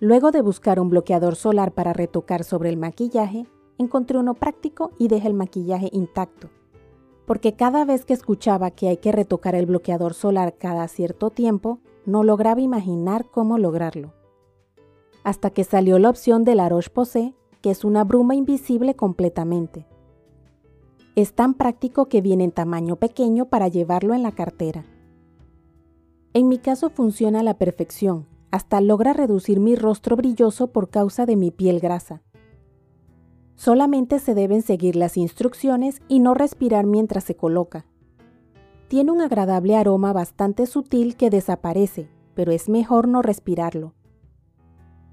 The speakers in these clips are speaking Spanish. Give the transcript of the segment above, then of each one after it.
Luego de buscar un bloqueador solar para retocar sobre el maquillaje, encontré uno práctico y dejé el maquillaje intacto. Porque cada vez que escuchaba que hay que retocar el bloqueador solar cada cierto tiempo, no lograba imaginar cómo lograrlo. Hasta que salió la opción de la Roche-Posay, que es una bruma invisible completamente. Es tan práctico que viene en tamaño pequeño para llevarlo en la cartera. En mi caso funciona a la perfección, hasta logra reducir mi rostro brilloso por causa de mi piel grasa. Solamente se deben seguir las instrucciones y no respirar mientras se coloca. Tiene un agradable aroma bastante sutil que desaparece, pero es mejor no respirarlo.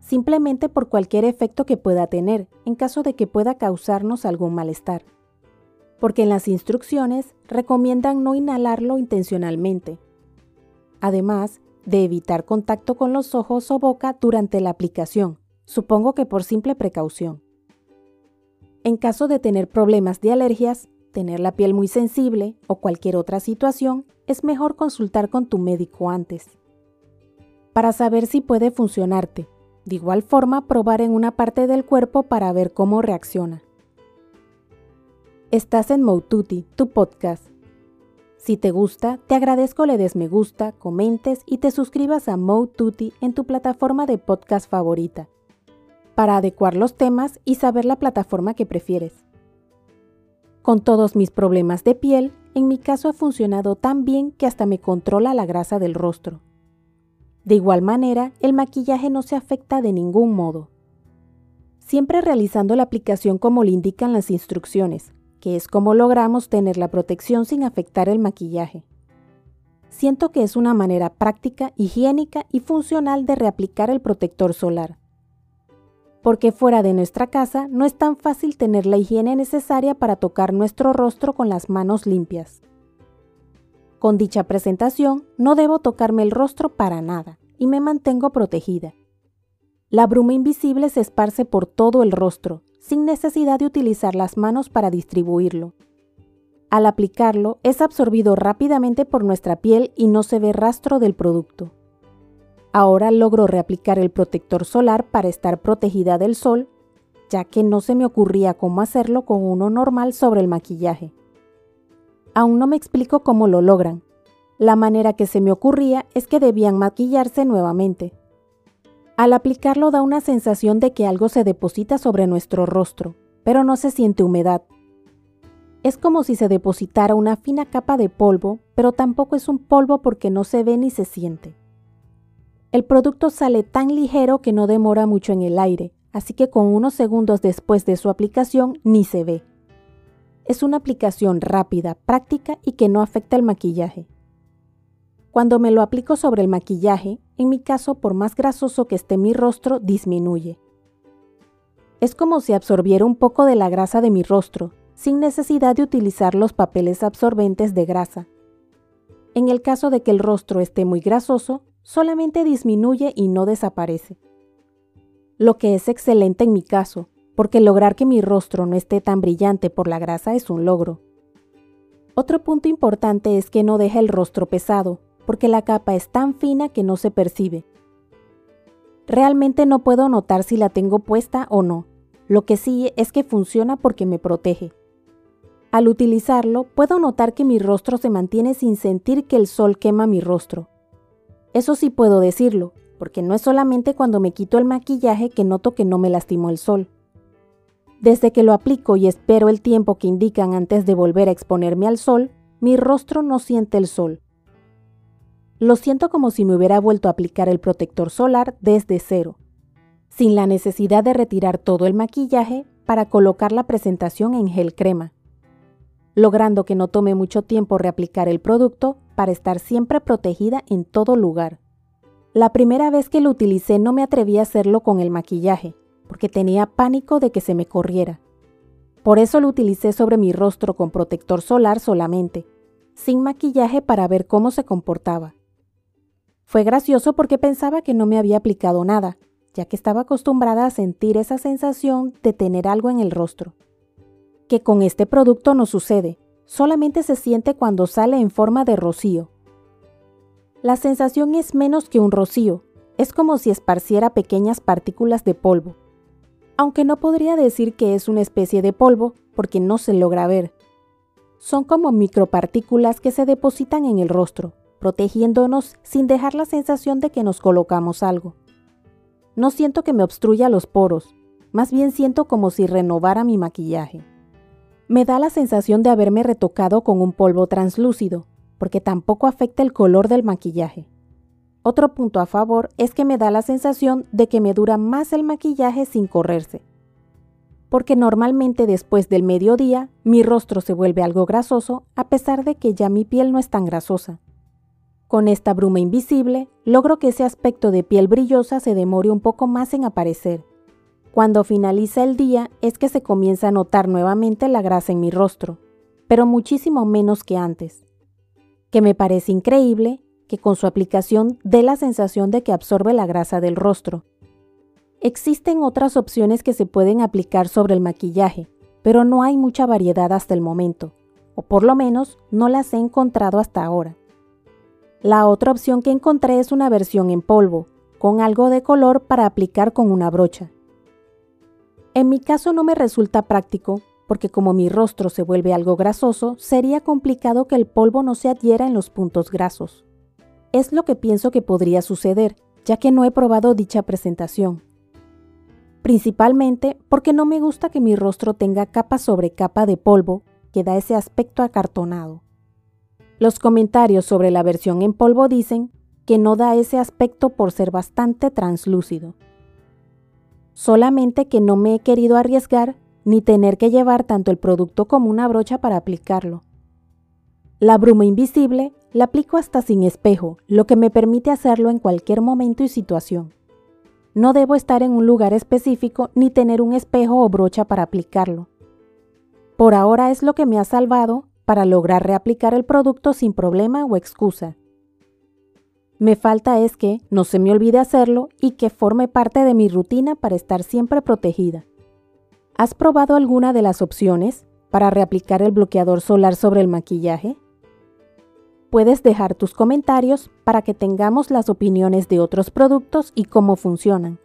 Simplemente por cualquier efecto que pueda tener, en caso de que pueda causarnos algún malestar. Porque en las instrucciones recomiendan no inhalarlo intencionalmente. Además, de evitar contacto con los ojos o boca durante la aplicación, supongo que por simple precaución. En caso de tener problemas de alergias, tener la piel muy sensible o cualquier otra situación, es mejor consultar con tu médico antes. Para saber si puede funcionarte, de igual forma probar en una parte del cuerpo para ver cómo reacciona. Estás en Moututi, tu podcast si te gusta, te agradezco le des me gusta, comentes y te suscribas a Mode Tutti en tu plataforma de podcast favorita, para adecuar los temas y saber la plataforma que prefieres. Con todos mis problemas de piel, en mi caso ha funcionado tan bien que hasta me controla la grasa del rostro. De igual manera, el maquillaje no se afecta de ningún modo. Siempre realizando la aplicación como le indican las instrucciones, que es como logramos tener la protección sin afectar el maquillaje. Siento que es una manera práctica, higiénica y funcional de reaplicar el protector solar. Porque fuera de nuestra casa no es tan fácil tener la higiene necesaria para tocar nuestro rostro con las manos limpias. Con dicha presentación no debo tocarme el rostro para nada y me mantengo protegida. La bruma invisible se esparce por todo el rostro, sin necesidad de utilizar las manos para distribuirlo. Al aplicarlo, es absorbido rápidamente por nuestra piel y no se ve rastro del producto. Ahora logro reaplicar el protector solar para estar protegida del sol, ya que no se me ocurría cómo hacerlo con uno normal sobre el maquillaje. Aún no me explico cómo lo logran. La manera que se me ocurría es que debían maquillarse nuevamente, al aplicarlo da una sensación de que algo se deposita sobre nuestro rostro, pero no se siente humedad. Es como si se depositara una fina capa de polvo, pero tampoco es un polvo porque no se ve ni se siente. El producto sale tan ligero que no demora mucho en el aire, así que con unos segundos después de su aplicación ni se ve. Es una aplicación rápida, práctica y que no afecta el maquillaje. Cuando me lo aplico sobre el maquillaje, en mi caso, por más grasoso que esté mi rostro, disminuye. Es como si absorbiera un poco de la grasa de mi rostro, sin necesidad de utilizar los papeles absorbentes de grasa. En el caso de que el rostro esté muy grasoso, solamente disminuye y no desaparece. Lo que es excelente en mi caso, porque lograr que mi rostro no esté tan brillante por la grasa es un logro. Otro punto importante es que no deja el rostro pesado, porque la capa es tan fina que no se percibe. Realmente no puedo notar si la tengo puesta o no. Lo que sí es que funciona porque me protege. Al utilizarlo, puedo notar que mi rostro se mantiene sin sentir que el sol quema mi rostro. Eso sí puedo decirlo, porque no es solamente cuando me quito el maquillaje que noto que no me lastimó el sol. Desde que lo aplico y espero el tiempo que indican antes de volver a exponerme al sol, mi rostro no siente el sol. Lo siento como si me hubiera vuelto a aplicar el protector solar desde cero, sin la necesidad de retirar todo el maquillaje para colocar la presentación en gel crema, logrando que no tome mucho tiempo reaplicar el producto para estar siempre protegida en todo lugar. La primera vez que lo utilicé no me atreví a hacerlo con el maquillaje, porque tenía pánico de que se me corriera. Por eso lo utilicé sobre mi rostro con protector solar solamente, sin maquillaje para ver cómo se comportaba. Fue gracioso porque pensaba que no me había aplicado nada, ya que estaba acostumbrada a sentir esa sensación de tener algo en el rostro. Que con este producto no sucede, solamente se siente cuando sale en forma de rocío. La sensación es menos que un rocío, Es como si esparciera pequeñas partículas de polvo. Aunque no podría decir que es una especie de polvo porque no se logra ver. Son como micropartículas que se depositan en el rostro, protegiéndonos sin dejar la sensación de que nos colocamos algo. No siento que me obstruya los poros, más bien siento como si renovara mi maquillaje. Me da la sensación de haberme retocado con un polvo translúcido, porque tampoco afecta el color del maquillaje. Otro punto a favor es que me da la sensación de que me dura más el maquillaje sin correrse. Porque normalmente después del mediodía mi rostro se vuelve algo grasoso a pesar de que ya mi piel no es tan grasosa. Con esta bruma invisible logro que ese aspecto de piel brillosa se demore un poco más en aparecer. Cuando finaliza el día es que se comienza a notar nuevamente la grasa en mi rostro, pero muchísimo menos que antes. Que me parece increíble que con su aplicación dé la sensación de que absorbe la grasa del rostro. Existen otras opciones que se pueden aplicar sobre el maquillaje, pero no hay mucha variedad hasta el momento, o por lo menos no las he encontrado hasta ahora. La otra opción que encontré es una versión en polvo, con algo de color para aplicar con una brocha. En mi caso no me resulta práctico porque como mi rostro se vuelve algo grasoso, sería complicado que el polvo no se adhiera en los puntos grasos. Es lo que pienso que podría suceder, ya que no he probado dicha presentación. Principalmente porque no me gusta que mi rostro tenga capa sobre capa de polvo que da ese aspecto acartonado. Los comentarios sobre la versión en polvo dicen que no da ese aspecto por ser bastante translúcido. Solamente que no me he querido arriesgar ni tener que llevar tanto el producto como una brocha para aplicarlo. La bruma invisible la aplico hasta sin espejo, lo que me permite hacerlo en cualquier momento y situación. No debo estar en un lugar específico ni tener un espejo o brocha para aplicarlo. Por ahora es lo que me ha salvado para lograr reaplicar el producto sin problema o excusa. Me falta es que no se me olvide hacerlo y que forme parte de mi rutina para estar siempre protegida. ¿Has probado alguna de las opciones para reaplicar el bloqueador solar sobre el maquillaje? Puedes dejar tus comentarios para que tengamos las opiniones de otros productos y cómo funcionan.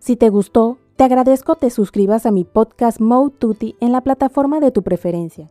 Si te gustó, te agradezco te suscribas a mi podcast Mode Tutti en la plataforma de tu preferencia.